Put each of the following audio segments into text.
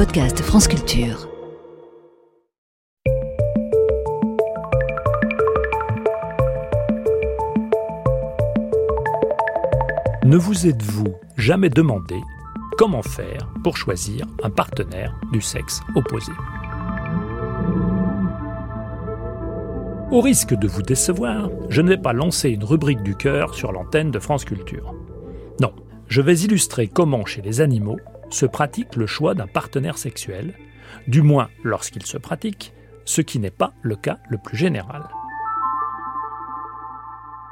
podcast France Culture. Ne vous êtes-vous jamais demandé comment faire pour choisir un partenaire du sexe opposé? Au risque de vous décevoir, je ne vais pas lancer une rubrique du cœur sur l'antenne de France Culture. Non, je vais illustrer comment chez les animaux se pratique le choix d'un partenaire sexuel, du moins lorsqu'il se pratique, ce qui n'est pas le cas le plus général.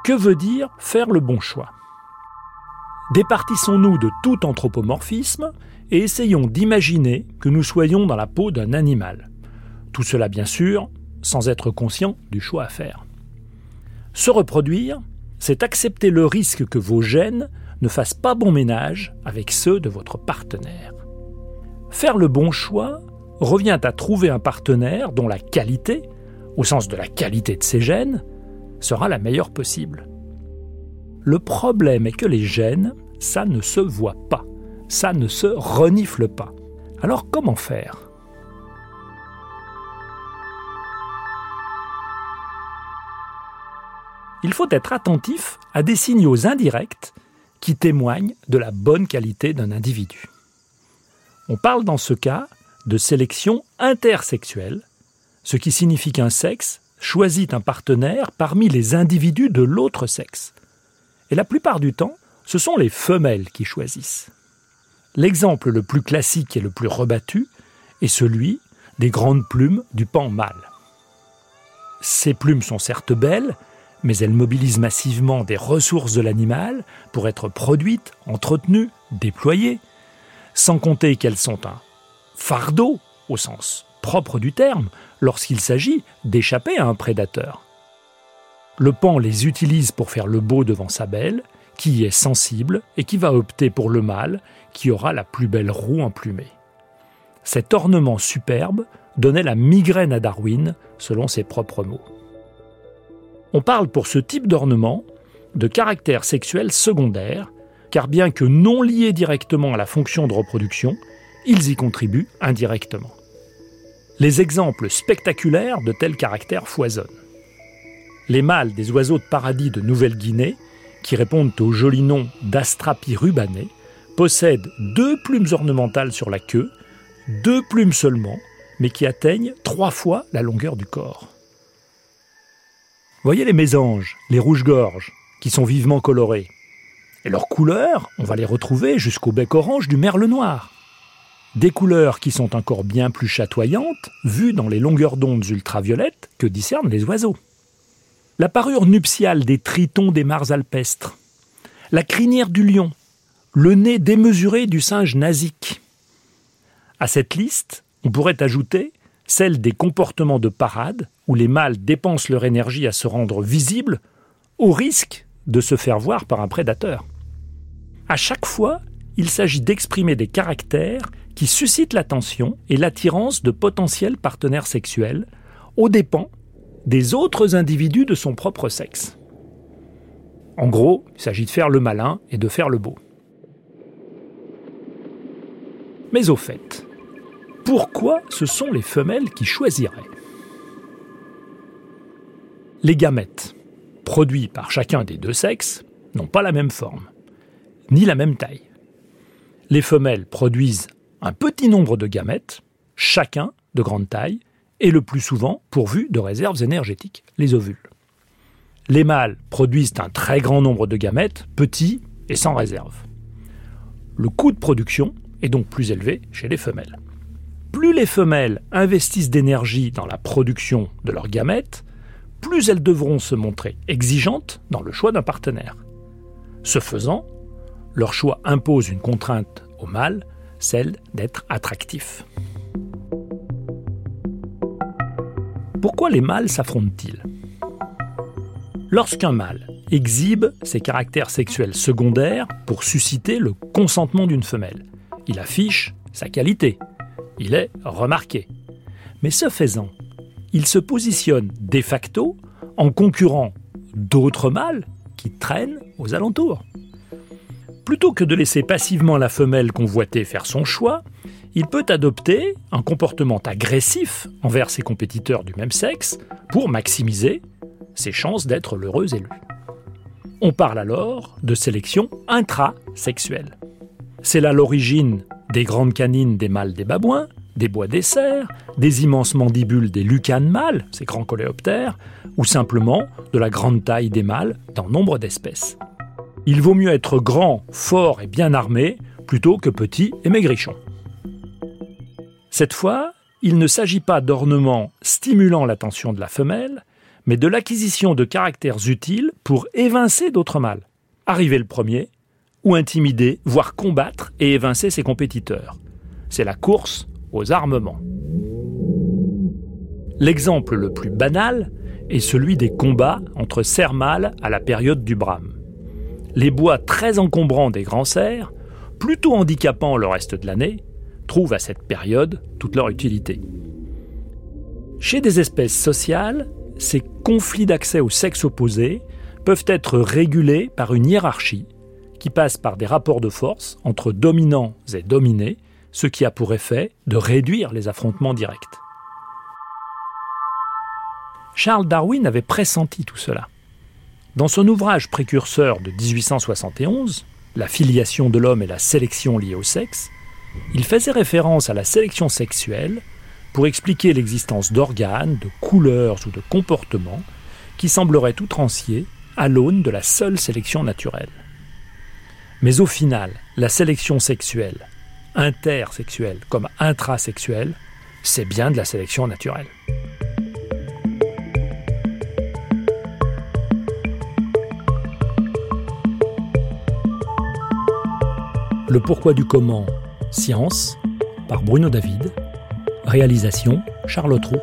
Que veut dire faire le bon choix? Départissons-nous de tout anthropomorphisme et essayons d'imaginer que nous soyons dans la peau d'un animal. Tout cela bien sûr sans être conscient du choix à faire. Se reproduire, c'est accepter le risque que vos gènes ne fassent pas bon ménage avec ceux de votre partenaire. Faire le bon choix revient à trouver un partenaire dont la qualité, au sens de la qualité de ses gènes, sera la meilleure possible. Le problème est que les gènes, ça ne se voit pas, ça ne se renifle pas. Alors comment faire? Il faut être attentif à des signaux indirects qui témoignent de la bonne qualité d'un individu. On parle dans ce cas de sélection intersexuelle, ce qui signifie qu'un sexe choisit un partenaire parmi les individus de l'autre sexe. Et la plupart du temps, ce sont les femelles qui choisissent. L'exemple le plus classique et le plus rebattu est celui des grandes plumes du pan mâle. Ces plumes sont certes belles, mais elles mobilisent massivement des ressources de l'animal pour être produites, entretenues, déployées, sans compter qu'elles sont un fardeau, au sens propre du terme, lorsqu'il s'agit d'échapper à un prédateur. Le pan les utilise pour faire le beau devant sa belle, qui est sensible et qui va opter pour le mâle, qui aura la plus belle roue emplumée. Cet ornement superbe donnait la migraine à Darwin, selon ses propres mots. On parle pour ce type d'ornement de caractère sexuel secondaire, car bien que non liés directement à la fonction de reproduction, ils y contribuent indirectement. Les exemples spectaculaires de tels caractères foisonnent. Les mâles des oiseaux de paradis de Nouvelle-Guinée, qui répondent au joli nom d'Astrapi rubané, possèdent deux plumes ornementales sur la queue, deux plumes seulement, mais qui atteignent trois fois la longueur du corps. Voyez les mésanges, les rouges-gorges, qui sont vivement colorés. Et leurs couleurs, on va les retrouver jusqu'au bec orange du merle noir. Des couleurs qui sont encore bien plus chatoyantes, vues dans les longueurs d'onde ultraviolettes que discernent les oiseaux. La parure nuptiale des tritons des mares alpestres, la crinière du lion, le nez démesuré du singe nasique. À cette liste, on pourrait ajouter celle des comportements de parade, où les mâles dépensent leur énergie à se rendre visibles, au risque de se faire voir par un prédateur. À chaque fois, il s'agit d'exprimer des caractères qui suscitent l'attention et l'attirance de potentiels partenaires sexuels, aux dépens des autres individus de son propre sexe. En gros, il s'agit de faire le malin et de faire le beau. Mais au fait, pourquoi ce sont les femelles qui choisiraient Les gamètes, produits par chacun des deux sexes, n'ont pas la même forme, ni la même taille. Les femelles produisent un petit nombre de gamètes, chacun de grande taille, et le plus souvent pourvu de réserves énergétiques, les ovules. Les mâles produisent un très grand nombre de gamètes, petits et sans réserve. Le coût de production est donc plus élevé chez les femelles plus les femelles investissent d'énergie dans la production de leurs gamètes, plus elles devront se montrer exigeantes dans le choix d'un partenaire. Ce faisant, leur choix impose une contrainte au mâle, celle d'être attractif. Pourquoi les mâles s'affrontent-ils? Lorsqu'un mâle exhibe ses caractères sexuels secondaires pour susciter le consentement d'une femelle, il affiche sa qualité, il est remarqué. Mais ce faisant, il se positionne de facto en concurrent d'autres mâles qui traînent aux alentours. Plutôt que de laisser passivement la femelle convoitée faire son choix, il peut adopter un comportement agressif envers ses compétiteurs du même sexe pour maximiser ses chances d'être l'heureux élu. On parle alors de sélection intrasexuelle. C'est là l'origine des grandes canines des mâles des babouins, des bois des cerfs, des immenses mandibules des lucanes mâles, ces grands coléoptères, ou simplement de la grande taille des mâles dans nombre d'espèces. Il vaut mieux être grand, fort et bien armé plutôt que petit et maigrichon. Cette fois, il ne s'agit pas d'ornements stimulant l'attention de la femelle, mais de l'acquisition de caractères utiles pour évincer d'autres mâles. Arriver le premier, intimider, voire combattre et évincer ses compétiteurs. C'est la course aux armements. L'exemple le plus banal est celui des combats entre mâles à la période du brame. Les bois très encombrants des grands cerfs, plutôt handicapants le reste de l'année, trouvent à cette période toute leur utilité. Chez des espèces sociales, ces conflits d'accès au sexe opposé peuvent être régulés par une hiérarchie qui passe par des rapports de force entre dominants et dominés, ce qui a pour effet de réduire les affrontements directs. Charles Darwin avait pressenti tout cela. Dans son ouvrage précurseur de 1871, La filiation de l'homme et la sélection liée au sexe, il faisait référence à la sélection sexuelle pour expliquer l'existence d'organes, de couleurs ou de comportements qui sembleraient outranciers à l'aune de la seule sélection naturelle. Mais au final, la sélection sexuelle, intersexuelle comme intrasexuelle, c'est bien de la sélection naturelle. Le pourquoi du comment, science, par Bruno David, réalisation Charles Trou.